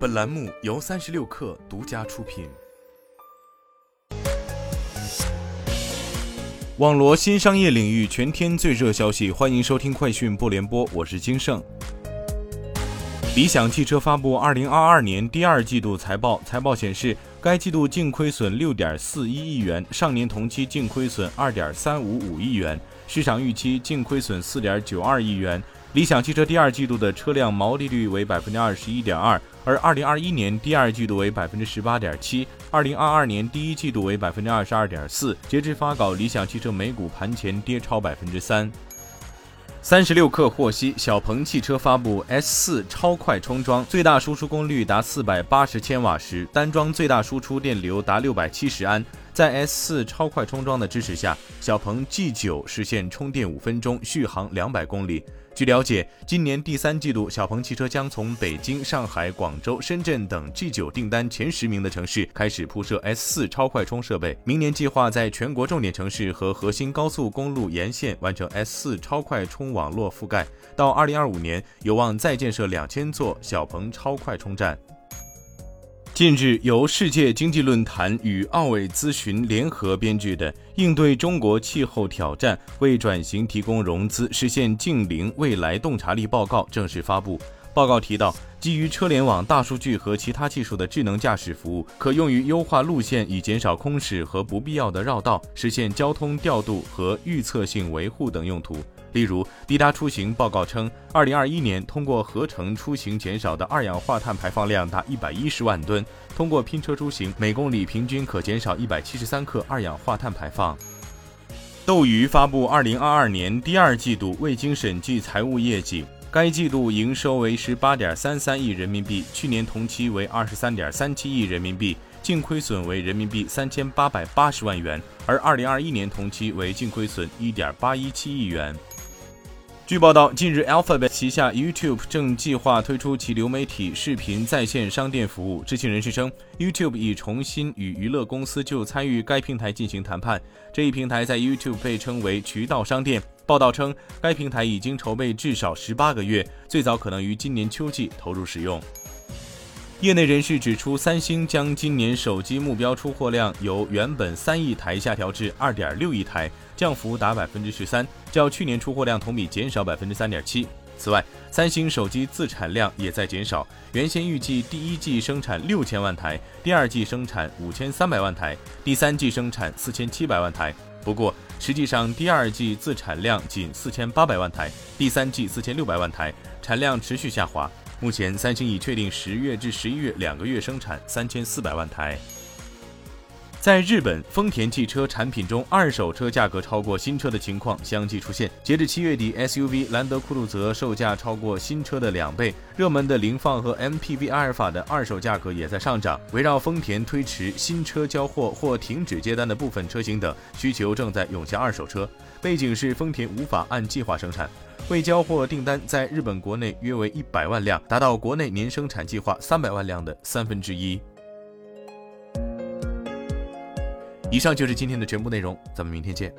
本栏目由三十六氪独家出品。网罗新商业领域全天最热消息，欢迎收听快讯不联播，我是金盛。理想汽车发布二零二二年第二季度财报，财报显示，该季度净亏损六点四一亿元，上年同期净亏损二点三五五亿元，市场预期净亏损四点九二亿元。理想汽车第二季度的车辆毛利率为百分之二十一点二，而二零二一年第二季度为百分之十八点七，二零二二年第一季度为百分之二十二点四。截至发稿，理想汽车每股盘前跌超百分之三。三十六氪获悉，小鹏汽车发布 S 四超快充装，最大输出功率达四百八十千瓦时，单装最大输出电流达六百七十安。在 S 四超快充装的支持下，小鹏 G 九实现充电五分钟，续航两百公里。据了解，今年第三季度，小鹏汽车将从北京、上海、广州、深圳等 G 九订单前十名的城市开始铺设 S 四超快充设备。明年计划在全国重点城市和核心高速公路沿线完成 S 四超快充网络覆盖。到二零二五年，有望再建设两千座小鹏超快充站。近日，由世界经济论坛与奥伟咨询联合编制的《应对中国气候挑战，为转型提供融资，实现净零未来洞察力》报告正式发布。报告提到，基于车联网、大数据和其他技术的智能驾驶服务，可用于优化路线，以减少空驶和不必要的绕道，实现交通调度和预测性维护等用途。例如，滴答出行报告称，二零二一年通过合成出行减少的二氧化碳排放量达一百一十万吨；通过拼车出行，每公里平均可减少一百七十三克二氧化碳排放。斗鱼发布二零二二年第二季度未经审计财务业绩，该季度营收为十八点三三亿人民币，去年同期为二十三点三七亿人民币，净亏损为人民币三千八百八十万元，而二零二一年同期为净亏损一点八一七亿元。据报道，近日，Alphabet 旗下 YouTube 正计划推出其流媒体视频在线商店服务。知情人士称，YouTube 已重新与娱乐公司就参与该平台进行谈判。这一平台在 YouTube 被称为渠道商店。报道称，该平台已经筹备至少十八个月，最早可能于今年秋季投入使用。业内人士指出，三星将今年手机目标出货量由原本三亿台下调至二点六亿台，降幅达百分之十三，较去年出货量同比减少百分之三点七。此外，三星手机自产量也在减少，原先预计第一季生产六千万台，第二季生产五千三百万台，第三季生产四千七百万台。不过，实际上第二季自产量仅四千八百万台，第三季四千六百万台，产量持续下滑。目前，三星已确定十月至十一月两个月生产三千四百万台。在日本，丰田汽车产品中二手车价格超过新车的情况相继出现。截至七月底，SUV 兰德酷路泽售价超过新车的两倍，热门的凌放和 MPV 阿尔法的二手价格也在上涨。围绕丰田推迟新车交货或停止接单的部分车型等，需求正在涌向二手车。背景是丰田无法按计划生产。未交货订单在日本国内约为一百万辆，达到国内年生产计划三百万辆的三分之一。以上就是今天的全部内容，咱们明天见。